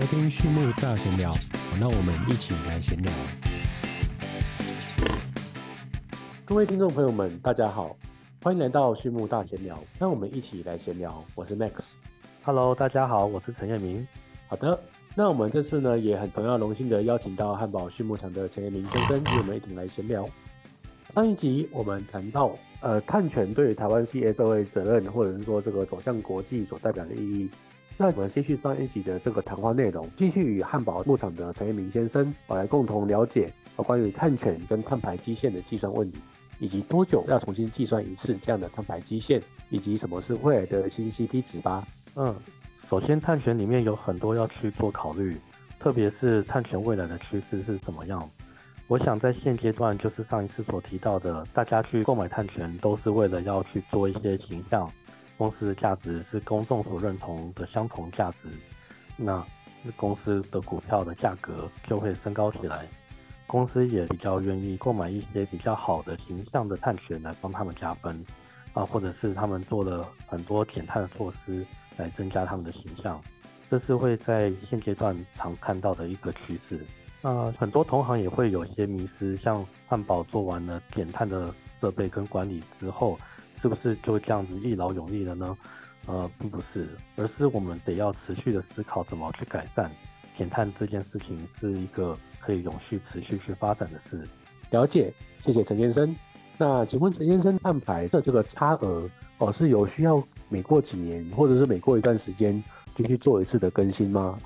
收听畜牧大闲聊，那我们一起来闲聊。各位听众朋友们，大家好，欢迎来到畜牧大闲聊，那我们一起来闲聊。我是 Max。Hello，大家好，我是陈彦明。好的，那我们这次呢也很同样荣幸的邀请到汉堡畜牧场的陈彦明先生与我们一起来闲聊。上一集我们谈到，呃，碳权对于台湾企业社会责任，或者是说这个走向国际所代表的意义。那我们继续上一集的这个谈话内容，继续与汉堡牧场的陈彦明先生，我来共同了解关于碳权跟碳排基线的计算问题，以及多久要重新计算一次这样的碳排基线，以及什么是未来的新 CP 值吧。嗯，首先碳权里面有很多要去做考虑，特别是碳权未来的趋势是怎么样。我想在现阶段，就是上一次所提到的，大家去购买碳权都是为了要去做一些形象。公司的价值是公众所认同的相同价值，那公司的股票的价格就会升高起来。公司也比较愿意购买一些比较好的形象的碳权来帮他们加分啊，或者是他们做了很多减碳的措施来增加他们的形象。这是会在现阶段常看到的一个趋势。那很多同行也会有些迷失，像汉堡做完了减碳的设备跟管理之后。是不是就这样子一劳永逸了呢？呃，并不是，而是我们得要持续的思考怎么去改善减碳这件事情，是一个可以永续持续去发展的事。了解，谢谢陈先生。那请问陈先生，碳排的这个差额哦，是有需要每过几年，或者是每过一段时间就去做一次的更新吗？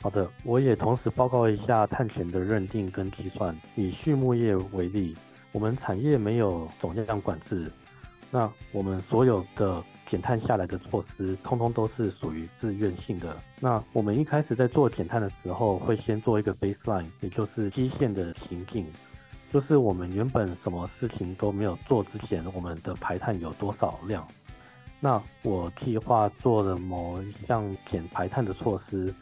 好的，我也同时报告一下碳权的认定跟计算。以畜牧业为例，我们产业没有总量管制。那我们所有的减碳下来的措施，通通都是属于自愿性的。那我们一开始在做减碳的时候，会先做一个 baseline，也就是基线的情境，就是我们原本什么事情都没有做之前，我们的排碳有多少量。那我计划做了某一项减排碳的措施，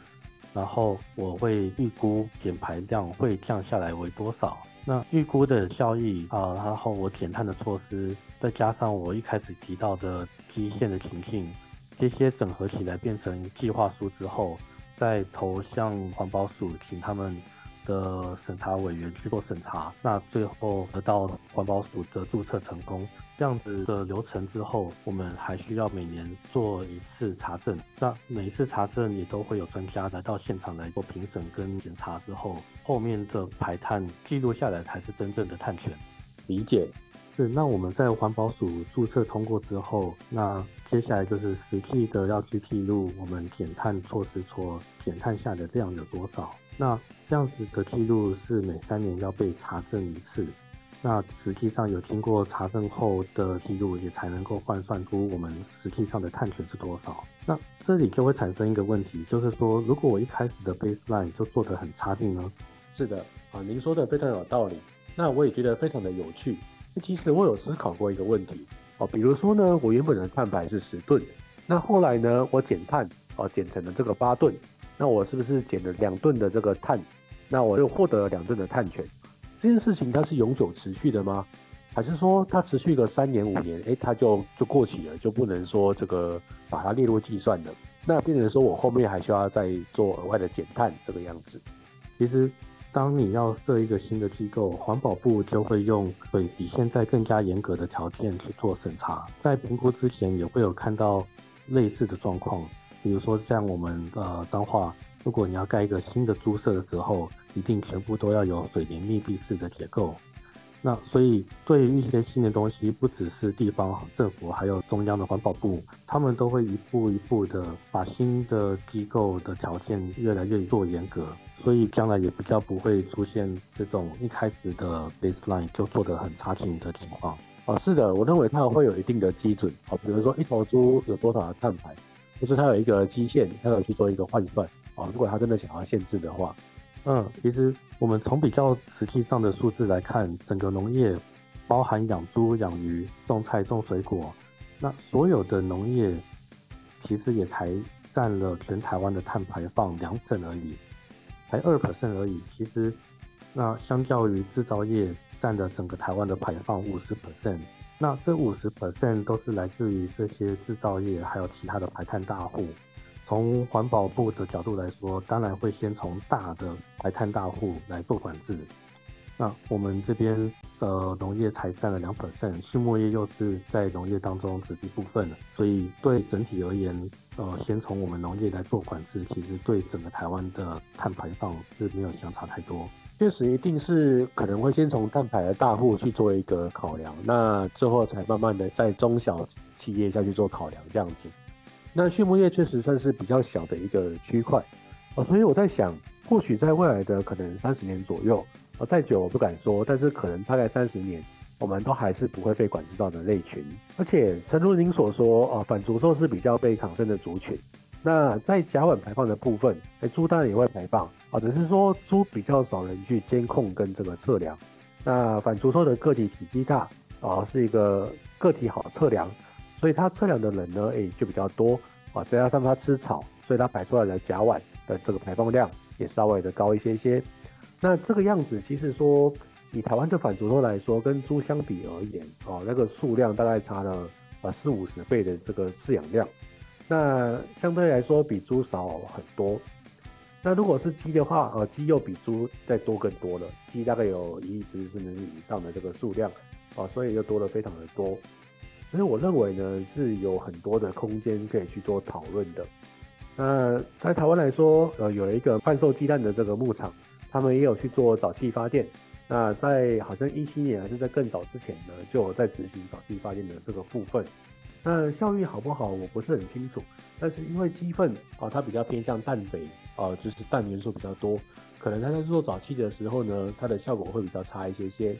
然后我会预估减排量会降下来为多少。那预估的效益啊，然后我减碳的措施，再加上我一开始提到的基线的情境，这些整合起来变成计划书之后，再投向环保署，请他们。的审查委员去做审查，那最后得到环保署的注册成功，这样子的流程之后，我们还需要每年做一次查证。那每一次查证也都会有专家来到现场来做评审跟检查之后，后面的排碳记录下来才是真正的碳权。理解。是，那我们在环保署注册通过之后，那接下来就是实际的要去记录我们减碳措施所减碳下的量有多少。那这样子的记录是每三年要被查证一次，那实际上有经过查证后的记录，也才能够换算出我们实际上的碳权是多少。那这里就会产生一个问题，就是说，如果我一开始的 baseline 就做得很差劲呢？是的，啊，您说的非常有道理。那我也觉得非常的有趣。其实我有思考过一个问题，哦，比如说呢，我原本的碳排是十吨，那后来呢，我减碳，哦，减成了这个八吨。那我是不是减了两吨的这个碳？那我就获得了两吨的碳权。这件事情它是永久持续的吗？还是说它持续个三年五年，哎，它就就过期了，就不能说这个把它列入计算的？那变成说我后面还需要再做额外的减碳这个样子？其实，当你要设一个新的机构，环保部就会用会比现在更加严格的条件去做审查，在评估之前也会有看到类似的状况。比如说像我们呃彰化，如果你要盖一个新的猪舍的时候，一定全部都要有水泥密闭式的结构。那所以对于一些新的东西，不只是地方政府，还有中央的环保部，他们都会一步一步的把新的机构的条件越来越做严格，所以将来也比较不会出现这种一开始的 baseline 就做得很差劲的情况。哦，是的，我认为它会有一定的基准。哦，比如说一头猪有多少的碳排。就是它有一个基线，它有去做一个换算啊。如果它真的想要限制的话，嗯，其实我们从比较实际上的数字来看，整个农业包含养猪、养鱼、种菜、种水果，那所有的农业其实也才占了全台湾的碳排放两成而已，才二 percent 而已。其实那相较于制造业占的整个台湾的排放五十 percent。那这五十 percent 都是来自于这些制造业，还有其他的排碳大户，从环保部的角度来说，当然会先从大的排碳大户来做管制。那我们这边呃农业才占了两 percent，畜牧业又是在农业当中只一部分，所以对整体而言，呃，先从我们农业来做管制，其实对整个台湾的碳排放是没有相差太多。确实一定是可能会先从碳排的大户去做一个考量，那之后才慢慢的在中小企业下去做考量这样子。那畜牧业确实算是比较小的一个区块，哦，所以我在想，或许在未来的可能三十年左右。哦，再久我不敢说，但是可能大概三十年，我们都还是不会被管制到的类群。而且，诚如您所说，哦，反族兽是比较被抗生的族群。那在甲烷排放的部分，哎，猪当然也会排放，啊，只是说猪比较少人去监控跟这个测量。那反族兽的个体体积大，啊，是一个个体好测量，所以它测量的人呢，哎，就比较多，啊，再加上它吃草，所以它排出来的甲烷的这个排放量也稍微的高一些些。那这个样子，其实说以台湾的反刍兽来说，跟猪相比而言，哦，那个数量大概差了呃四五十倍的这个饲养量，那相对来说比猪少很多。那如果是鸡的话，呃，鸡又比猪再多更多了，鸡大概有一亿只甚至以上的这个数量，啊，所以又多了非常的多。所以我认为呢，是有很多的空间可以去做讨论的。那在台湾来说，呃，有一个贩售鸡蛋的这个牧场。他们也有去做沼气发电，那在好像一七年还是在更早之前呢，就有在执行沼气发电的这个部分。那效益好不好，我不是很清楚。但是因为鸡粪啊，它比较偏向氮肥啊，就是氮元素比较多，可能它在做早期的时候呢，它的效果会比较差一些些，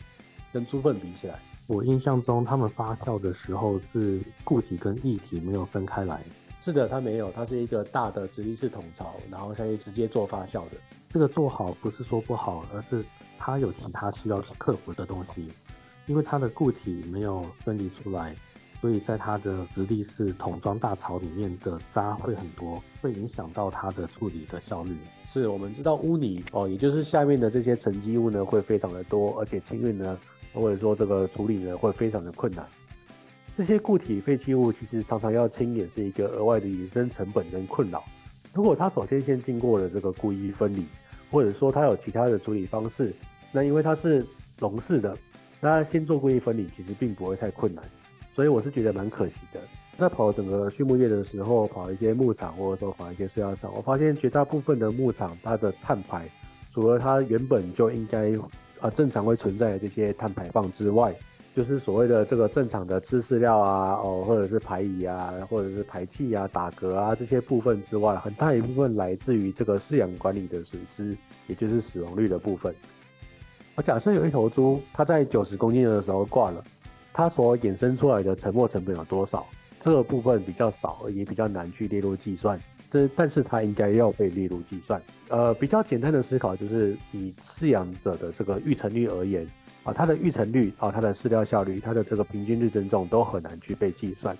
跟猪粪比起来。我印象中，他们发酵的时候是固体跟液体没有分开来。是的，它没有，它是一个大的直立式桶槽，然后下去直接做发酵的。这个做好不是说不好，而是它有其他需要去克服的东西，因为它的固体没有分离出来，所以在它的直立式桶装大槽里面的渣会很多，会影响到它的处理的效率。是我们知道污泥哦，也就是下面的这些沉积物呢会非常的多，而且清运呢或者说这个处理呢会非常的困难。这些固体废弃物其实常常要清也是一个额外的衍生成本跟困扰。如果它首先先经过了这个故意分离。或者说它有其他的处理方式，那因为它是笼式的，那先做故意分离其实并不会太困难，所以我是觉得蛮可惜的。在跑整个畜牧业的时候，跑一些牧场或者说跑一些饲料厂，我发现绝大部分的牧场它的碳排，除了它原本就应该啊正常会存在的这些碳排放之外，就是所谓的这个正常的吃饲料啊，哦，或者是排遗啊，或者是排气啊、打嗝啊这些部分之外，很大一部分来自于这个饲养管理的损失，也就是死亡率的部分。我假设有一头猪，它在九十公斤的时候挂了，它所衍生出来的沉没成本有多少？这个部分比较少，也比较难去列入计算。这但是它应该要被列入计算。呃，比较简单的思考就是以饲养者的这个育成率而言。啊，它的育成率啊，它的饲料效率，它的这个平均日增重都很难去被计算。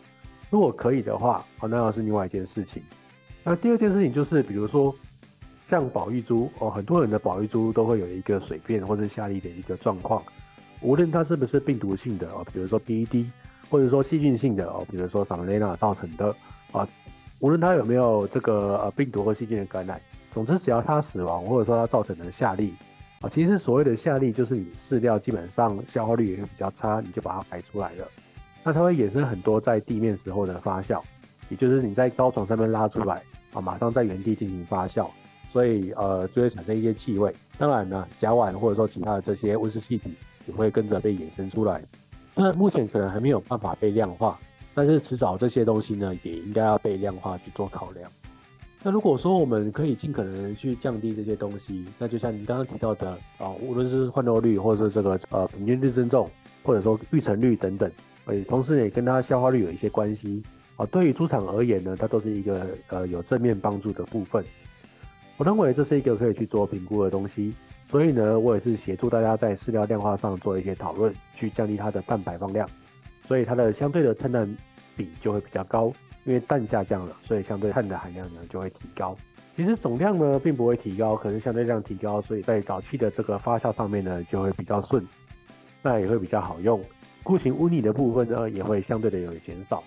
如果可以的话，啊，那又是另外一件事情。那第二件事情就是，比如说像保育猪哦，很多人的保育猪都会有一个水便或者下痢的一个状况，无论它是不是病毒性的哦，比如说 BED，或者说细菌性的哦，比如说 Salmonella 造成的啊，无论它有没有这个呃病毒或细菌的感染，总之只要它死亡或者说它造成的下痢。啊，其实所谓的下痢就是你饲料基本上消耗率也会比较差，你就把它排出来了。那它会衍生很多在地面时候的发酵，也就是你在高床上面拉出来啊，马上在原地进行发酵，所以呃就会产生一些气味。当然呢，甲烷或者说其他的这些温室气体也会跟着被衍生出来。那目前可能还没有办法被量化，但是迟早这些东西呢也应该要被量化去做考量。那如果说我们可以尽可能去降低这些东西，那就像您刚刚提到的啊，无论是换肉率，或者是这个呃平均日增重，或者说育成率等等，诶，同时也跟它消化率有一些关系啊。对于猪场而言呢，它都是一个呃有正面帮助的部分。我认为这是一个可以去做评估的东西，所以呢，我也是协助大家在饲料量化上做一些讨论，去降低它的碳排放量，所以它的相对的碳氮比就会比较高。因为氮下降了，所以相对碳的含量呢就会提高。其实总量呢并不会提高，可是相对量提高，所以在早期的这个发酵上面呢就会比较顺，那也会比较好用。固形污泥的部分呢也会相对的有减少。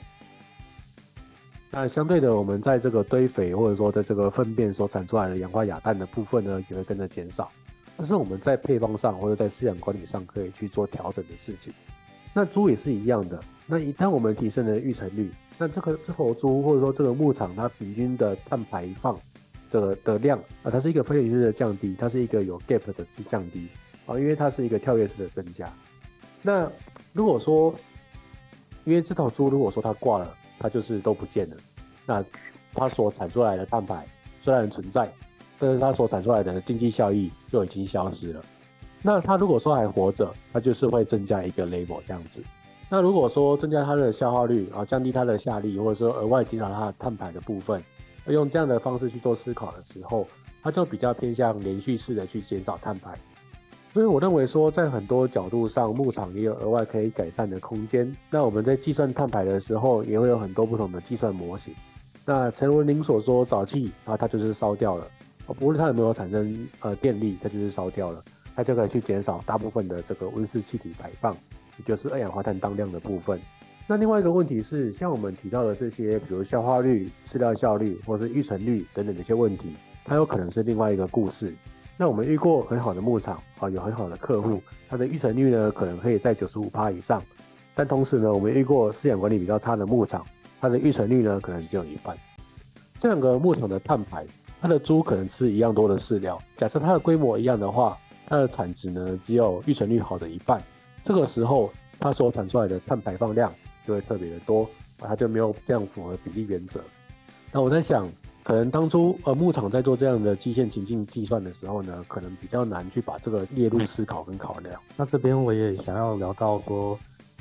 那相对的，我们在这个堆肥或者说在这个粪便所产出来的氧化亚氮的部分呢，也会跟着减少。这是我们在配方上或者在饲养管理上可以去做调整的事情。那猪也是一样的。那一旦我们提升了育成率，那这个这头猪或者说这个牧场它平均的碳排放的的量啊，它是一个非常式的降低，它是一个有 gap 的去降低啊，因为它是一个跳跃式的增加。那如果说，因为这头猪如果说它挂了，它就是都不见了，那它所产出来的蛋白虽然存在，但是它所产出来的经济效益就已经消失了。那它如果说还活着，它就是会增加一个 label 这样子。那如果说增加它的消耗率啊，降低它的下力，或者说额外减少它的碳排的部分，用这样的方式去做思考的时候，它就比较偏向连续式的去减少碳排。所以我认为说，在很多角度上，牧场也有额外可以改善的空间。那我们在计算碳排的时候，也会有很多不同的计算模型。那陈文您所说，沼气啊，它就是烧掉了，不论它有没有产生呃电力，它就是烧掉了，它就可以去减少大部分的这个温室气体排放，也就是二氧化碳当量的部分。那另外一个问题是，像我们提到的这些，比如消化率、饲料效率或是育成率等等的一些问题，它有可能是另外一个故事。那我们遇过很好的牧场啊，有很好的客户，它的育成率呢可能可以在九十五趴以上，但同时呢，我们遇过饲养管理比较差的牧场，它的育成率呢可能只有一半。这两个牧场的碳排，它的猪可能吃一样多的饲料，假设它的规模一样的话，它的产值呢只有育成率好的一半，这个时候它所产出来的碳排放量就会特别的多，它就没有这样符合比例原则。那我在想。可能当初呃牧场在做这样的基线情境计算的时候呢，可能比较难去把这个列入思考跟考量。那这边我也想要聊到说，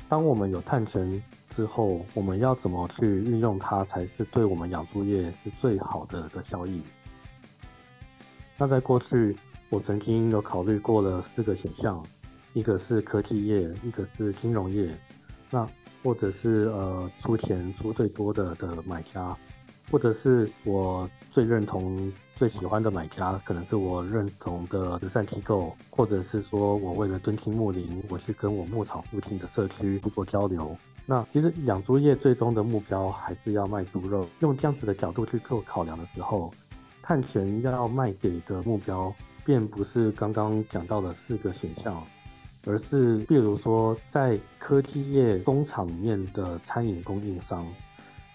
当我们有碳层之后，我们要怎么去运用它，才是对我们养猪业是最好的的效益。那在过去，我曾经有考虑过了四个选项，一个是科技业，一个是金融业，那或者是呃出钱出最多的的买家。或者是我最认同、最喜欢的买家，可能是我认同的慈善机构，或者是说我为了敦亲睦邻，我去跟我牧场附近的社区去做交流。那其实养猪业最终的目标还是要卖猪肉。用这样子的角度去做考量的时候，碳权要卖给的目标，便不是刚刚讲到的四个选项，而是比如说在科技业工厂里面的餐饮供应商，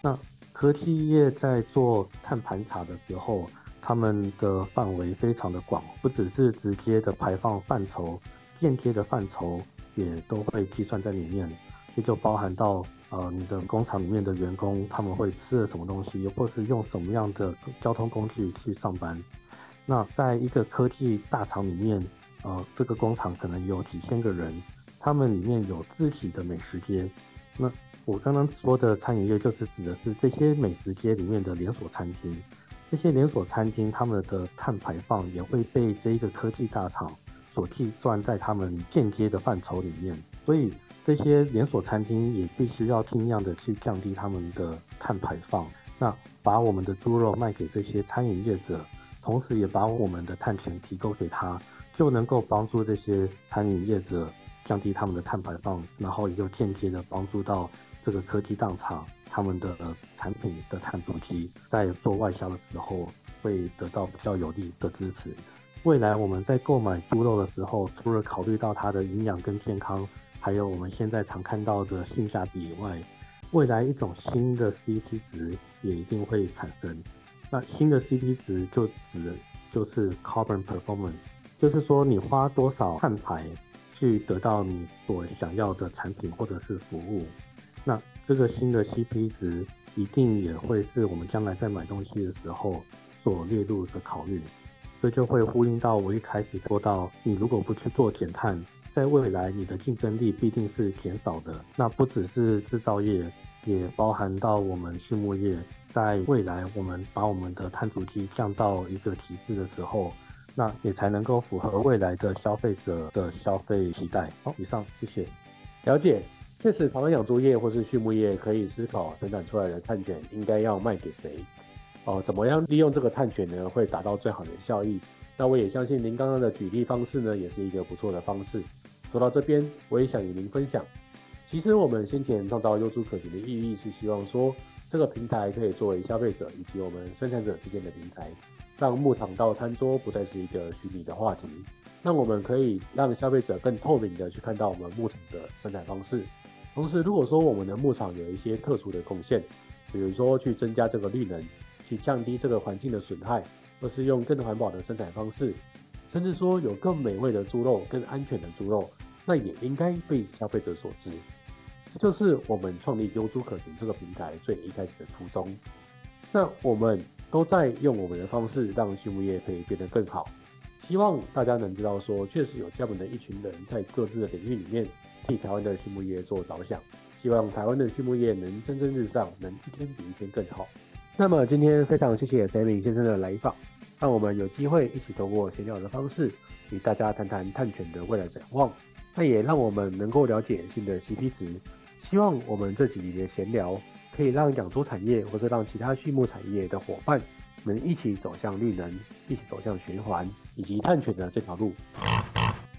那。科技业在做碳盘查的时候，他们的范围非常的广，不只是直接的排放范畴，间接的范畴也都会计算在里面，也就包含到呃你的工厂里面的员工他们会吃了什么东西，或是用什么样的交通工具去上班。那在一个科技大厂里面，呃这个工厂可能有几千个人，他们里面有自己的美食街，那。我刚刚说的餐饮业，就是指的是这些美食街里面的连锁餐厅。这些连锁餐厅，他们的碳排放也会被这一个科技大厂所计算在他们间接的范畴里面。所以，这些连锁餐厅也必须要尽量的去降低他们的碳排放。那把我们的猪肉卖给这些餐饮业者，同时也把我们的碳权提供给他，就能够帮助这些餐饮业者降低他们的碳排放，然后也就间接的帮助到。这个科技大厂他们的产品的碳足迹，在做外销的时候会得到比较有利的支持。未来我们在购买猪肉的时候，除了考虑到它的营养跟健康，还有我们现在常看到的性价比以外，未来一种新的 CP 值也一定会产生。那新的 CP 值就指就是 Carbon Performance，就是说你花多少碳排去得到你所想要的产品或者是服务。那这个新的 CP 值一定也会是我们将来在买东西的时候所列入的考虑，这就会呼应到我一开始说到，你如果不去做减碳，在未来你的竞争力必定是减少的。那不只是制造业，也包含到我们畜牧业，在未来我们把我们的碳足迹降到一个极致的时候，那也才能够符合未来的消费者的消费期待。好，以上谢谢，了解。确实，台湾养猪业或是畜牧业可以思考生产出来的碳权应该要卖给谁，哦，怎么样利用这个碳权呢，会达到最好的效益？那我也相信您刚刚的举例方式呢，也是一个不错的方式。说到这边，我也想与您分享，其实我们先前创造优猪可行的意义是希望说，这个平台可以作为消费者以及我们生产者之间的平台，让牧场到餐桌不再是一个虚拟的话题。那我们可以让消费者更透明的去看到我们牧场的生产方式。同时，如果说我们的牧场有一些特殊的贡献，比如说去增加这个绿能，去降低这个环境的损害，或是用更环保的生产方式，甚至说有更美味的猪肉、更安全的猪肉，那也应该被消费者所知。这就是我们创立优猪可行这个平台最一开始的初衷。那我们都在用我们的方式让畜牧业可以变得更好。希望大家能知道，说确实有这样的一群人在各自的领域里面替台湾的畜牧业做着想。希望台湾的畜牧业能蒸蒸日上，能一天比一天更好。那么今天非常谢谢蔡明先生的来访，让我们有机会一起透过闲聊的方式与大家谈谈碳权的未来展望。那也让我们能够了解新的 CP 值。希望我们这几集的闲聊可以让养猪产业或者让其他畜牧产业的伙伴。能一起走向绿能，一起走向循环以及碳权的这条路。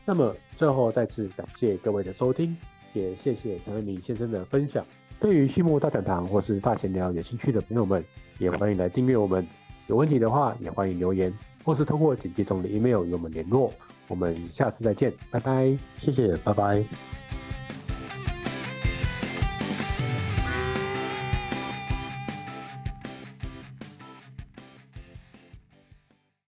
那么最后再次感谢各位的收听，也谢谢陈文明先生的分享。对于畜牧大讲堂或是大闲聊有兴趣的朋友们，也欢迎来订阅我们。有问题的话，也欢迎留言，或是通过简介中的 email 与我们联络。我们下次再见，拜拜，谢谢，拜拜。